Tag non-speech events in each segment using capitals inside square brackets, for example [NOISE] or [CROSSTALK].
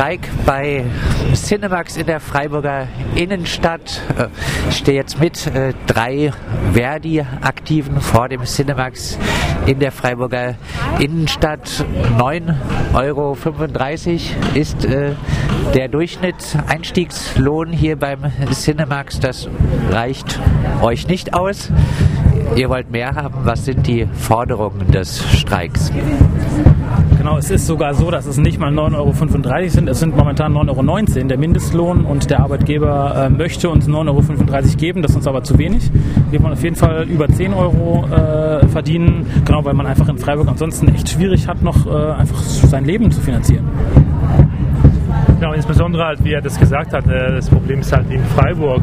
Streik bei Cinemax in der Freiburger Innenstadt. Äh, ich stehe jetzt mit äh, drei Verdi-Aktiven vor dem Cinemax in der Freiburger Innenstadt. 9,35 Euro ist äh, der Durchschnitt Einstiegslohn hier beim Cinemax. Das reicht euch nicht aus. Ihr wollt mehr haben. Was sind die Forderungen des Streiks? Genau, es ist sogar so, dass es nicht mal 9,35 Euro sind, es sind momentan 9,19 Euro der Mindestlohn und der Arbeitgeber äh, möchte uns 9,35 Euro geben, das ist uns aber zu wenig. Wir wollen auf jeden Fall über 10 Euro äh, verdienen, genau, weil man einfach in Freiburg ansonsten echt schwierig hat, noch äh, einfach sein Leben zu finanzieren. Genau, insbesondere halt, wie er das gesagt hat, äh, das Problem ist halt in Freiburg.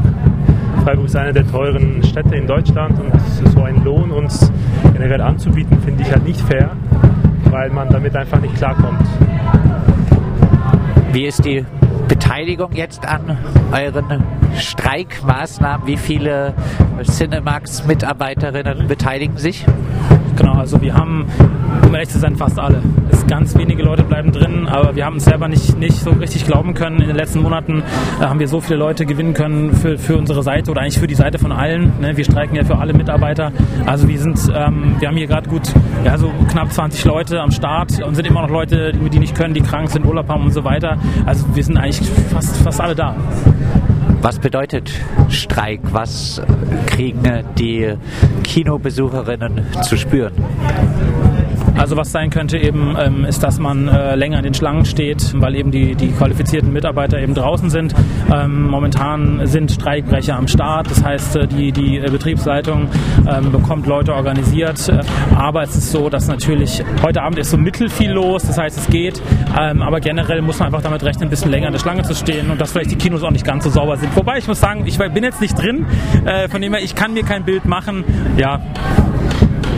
Freiburg ist eine der teuren Städte in Deutschland und so einen Lohn uns generell anzubieten, finde ich halt nicht fair weil man damit einfach nicht klarkommt. Wie ist die Beteiligung jetzt an euren Streikmaßnahmen? Wie viele Cinemax-Mitarbeiterinnen beteiligen sich? Genau, also wir haben, um ehrlich zu sein, fast alle. Ganz wenige Leute bleiben drin, aber wir haben es selber nicht, nicht so richtig glauben können. In den letzten Monaten äh, haben wir so viele Leute gewinnen können für, für unsere Seite oder eigentlich für die Seite von allen. Ne? Wir streiken ja für alle Mitarbeiter. Also wir sind, ähm, wir haben hier gerade gut, ja, so knapp 20 Leute am Start und sind immer noch Leute, die, die nicht können, die krank sind, Urlaub haben und so weiter. Also wir sind eigentlich fast, fast alle da. Was bedeutet Streik? Was kriegen die Kinobesucherinnen zu spüren? Also was sein könnte eben, ähm, ist, dass man äh, länger in den Schlangen steht, weil eben die, die qualifizierten Mitarbeiter eben draußen sind. Ähm, momentan sind Streikbrecher am Start, das heißt, äh, die, die äh, Betriebsleitung ähm, bekommt Leute organisiert, äh, aber es ist so, dass natürlich heute Abend ist so mittel viel los, das heißt, es geht, ähm, aber generell muss man einfach damit rechnen, ein bisschen länger in der Schlange zu stehen und dass vielleicht die Kinos auch nicht ganz so sauber sind. Wobei ich muss sagen, ich bin jetzt nicht drin, äh, von dem her, ich kann mir kein Bild machen. Ja,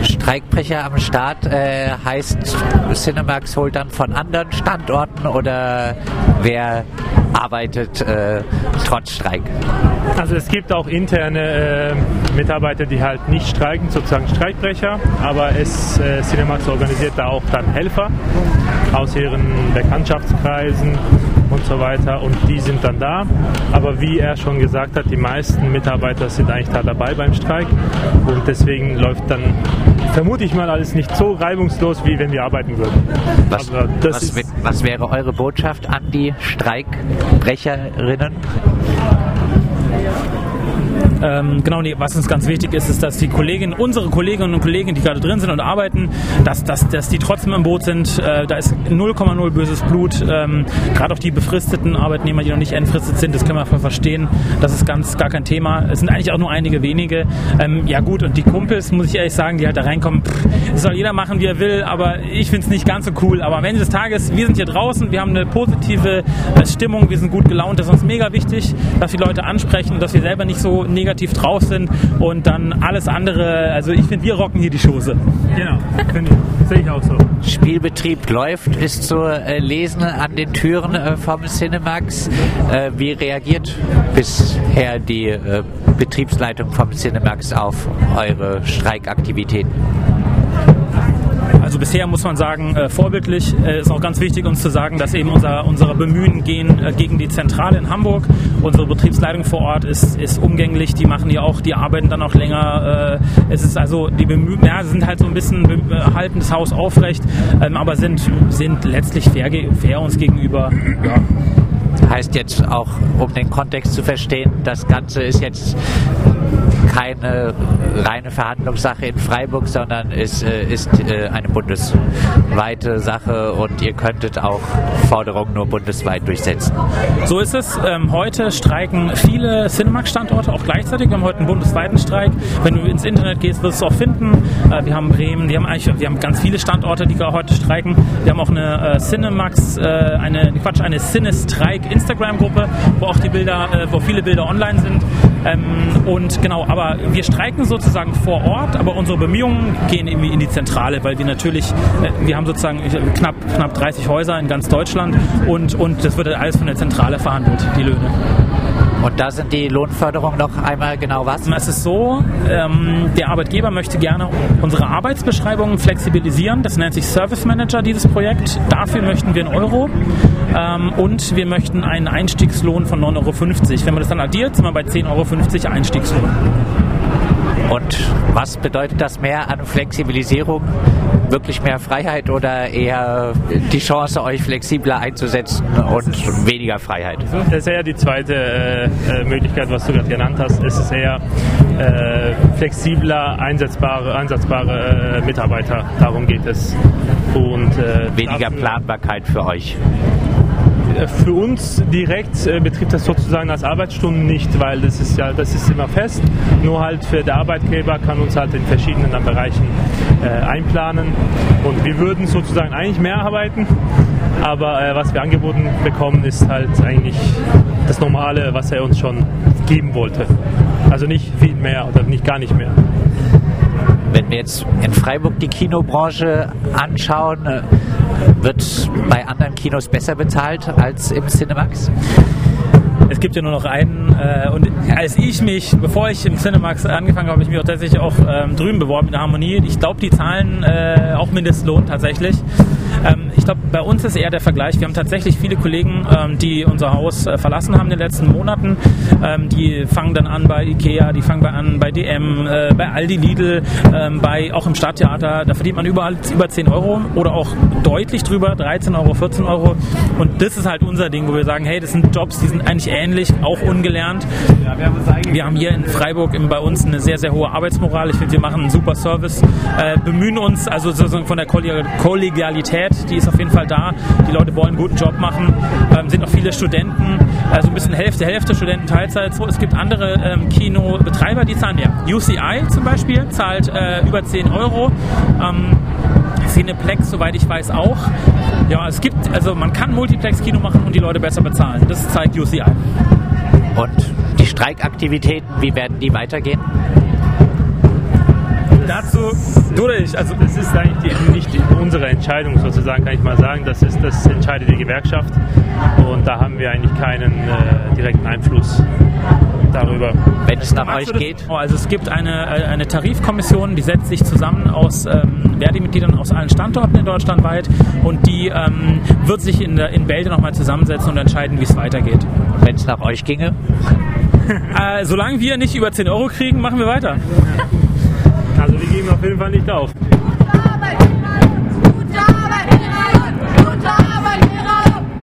Streikbrecher am Start äh, heißt, Cinemax holt dann von anderen Standorten oder wer arbeitet äh, trotz Streik? Also es gibt auch interne äh, Mitarbeiter, die halt nicht streiken, sozusagen Streikbrecher, aber es, äh, Cinemax organisiert da auch dann Helfer aus ihren Bekanntschaftskreisen und so weiter und die sind dann da. Aber wie er schon gesagt hat, die meisten Mitarbeiter sind eigentlich da dabei beim Streik und deswegen läuft dann, vermute ich mal, alles nicht so reibungslos, wie wenn wir arbeiten würden. Was, was, was wäre eure Botschaft an die Streikbrecherinnen? Ähm, genau, nee, was uns ganz wichtig ist, ist, dass die Kolleginnen, unsere Kolleginnen und Kollegen, die gerade drin sind und arbeiten, dass, dass, dass die trotzdem im Boot sind. Äh, da ist 0,0 böses Blut. Ähm, gerade auch die befristeten Arbeitnehmer, die noch nicht entfristet sind, das können wir verstehen. Das ist ganz gar kein Thema. Es sind eigentlich auch nur einige wenige. Ähm, ja gut, und die Kumpels, muss ich ehrlich sagen, die halt da reinkommen, pff, das soll jeder machen, wie er will, aber ich finde es nicht ganz so cool. Aber am Ende des Tages, wir sind hier draußen, wir haben eine positive Stimmung, wir sind gut gelaunt. Das ist uns mega wichtig, dass wir Leute ansprechen, dass wir selber nicht so negativ negativ drauf sind und dann alles andere, also ich finde, wir rocken hier die Chose. Genau, finde ich. Sehe ich auch so. Spielbetrieb läuft, ist zu äh, lesen an den Türen äh, vom Cinemax. Äh, wie reagiert bisher die Betriebsleitung vom Cinemax auf eure Streikaktivitäten? Also bisher muss man sagen, äh, vorbildlich. Äh, ist auch ganz wichtig, uns zu sagen, dass eben unser, unsere Bemühen gehen äh, gegen die Zentrale in Hamburg. Unsere Betriebsleitung vor Ort ist, ist umgänglich. Die machen ja auch, die arbeiten dann auch länger. Äh, es ist also, die Bemühen, ja, sind halt so ein bisschen, äh, halten das Haus aufrecht, ähm, aber sind, sind letztlich fair, fair uns gegenüber. Ja heißt jetzt auch, um den Kontext zu verstehen, das Ganze ist jetzt keine reine Verhandlungssache in Freiburg, sondern es äh, ist äh, eine bundesweite Sache und ihr könntet auch Forderungen nur bundesweit durchsetzen. So ist es. Ähm, heute streiken viele Cinemax-Standorte auch gleichzeitig. Wir haben heute einen bundesweiten Streik. Wenn du ins Internet gehst, wirst du es auch finden. Äh, wir haben Bremen, wir haben eigentlich, wir haben ganz viele Standorte, die heute streiken. Wir haben auch eine Cinemax, eine Quatsch, eine Cine-Streik Instagram-Gruppe, wo auch die Bilder, wo viele Bilder online sind. Ähm, und genau, aber wir streiken sozusagen vor Ort, aber unsere Bemühungen gehen irgendwie in die Zentrale, weil wir natürlich, äh, wir haben sozusagen knapp, knapp 30 Häuser in ganz Deutschland und, und das wird alles von der Zentrale verhandelt, die Löhne. Und da sind die Lohnförderungen noch einmal genau was? Es ist so, ähm, der Arbeitgeber möchte gerne unsere Arbeitsbeschreibungen flexibilisieren. Das nennt sich Service Manager, dieses Projekt. Dafür möchten wir einen Euro. Ähm, und wir möchten einen Einstiegslohn von 9,50 Euro. Wenn man das dann addiert, sind wir bei 10,50 Euro Einstiegslohn. Und was bedeutet das mehr an Flexibilisierung? Wirklich mehr Freiheit oder eher die Chance, euch flexibler einzusetzen und weniger Freiheit? Das ist eher die zweite äh, äh, Möglichkeit, was du gerade genannt hast. Es ist eher äh, flexibler, einsetzbare, einsatzbare äh, Mitarbeiter. Darum geht es. Und äh, weniger Planbarkeit für euch. Äh, für uns direkt äh, betrifft das sozusagen als Arbeitsstunden nicht, weil das ist ja das ist immer fest. Nur halt für der Arbeitgeber kann uns halt in verschiedenen Bereichen äh, einplanen und wir würden sozusagen eigentlich mehr arbeiten, aber was wir angeboten bekommen ist halt eigentlich das Normale, was er uns schon geben wollte. Also nicht viel mehr oder nicht gar nicht mehr. Wenn wir jetzt in Freiburg die Kinobranche anschauen, wird bei anderen Kinos besser bezahlt als im Cinemax? Es gibt ja nur noch einen. Äh, und als ich mich, bevor ich im Cinemax angefangen habe, habe ich mich auch tatsächlich auch ähm, drüben beworben in der Harmonie. Ich glaube, die zahlen äh, auch Mindestlohn tatsächlich. Ähm, ich glaube, bei uns ist eher der Vergleich. Wir haben tatsächlich viele Kollegen, ähm, die unser Haus äh, verlassen haben in den letzten Monaten. Ähm, die fangen dann an bei Ikea, die fangen bei an bei DM, äh, bei Aldi Lidl, ähm, bei auch im Stadttheater. Da verdient man überall über 10 Euro oder auch deutlich drüber, 13 Euro, 14 Euro. Und das ist halt unser Ding, wo wir sagen, hey, das sind Jobs, die sind eigentlich ähnlich, auch ungelernt. Wir haben hier in Freiburg bei uns eine sehr, sehr hohe Arbeitsmoral. Ich finde, wir machen einen super Service, äh, bemühen uns also sozusagen von der Kollegialität, die ist auf jeden Fall da. Die Leute wollen einen guten Job machen, ähm, sind auch viele Studenten, also ein bisschen Hälfte, Hälfte Studenten Teilzeit. So, es gibt andere ähm, Kinobetreiber, die zahlen mehr. UCI zum Beispiel zahlt äh, über 10 Euro. Ähm, Cineplex, soweit ich weiß, auch. Ja, es gibt, also man kann Multiplex-Kino machen und die Leute besser bezahlen. Das zeigt UCI. Und die Streikaktivitäten, wie werden die weitergehen? Dazu durch. Also das ist eigentlich die, nicht unsere Entscheidung sozusagen, kann ich mal sagen. Das ist das entscheidet die Gewerkschaft und da haben wir eigentlich keinen äh, direkten Einfluss darüber. Wenn es nach euch geht? Oh, also es gibt eine, äh, eine Tarifkommission, die setzt sich zusammen aus ähm, Verdi-Mitgliedern aus allen Standorten in Deutschland weit und die ähm, wird sich in, in Bälde nochmal zusammensetzen und entscheiden, wie es weitergeht. Wenn es nach euch ginge? [LAUGHS] äh, solange wir nicht über 10 Euro kriegen, machen wir weiter. [LAUGHS] Also wir geben auf jeden Fall nicht auf.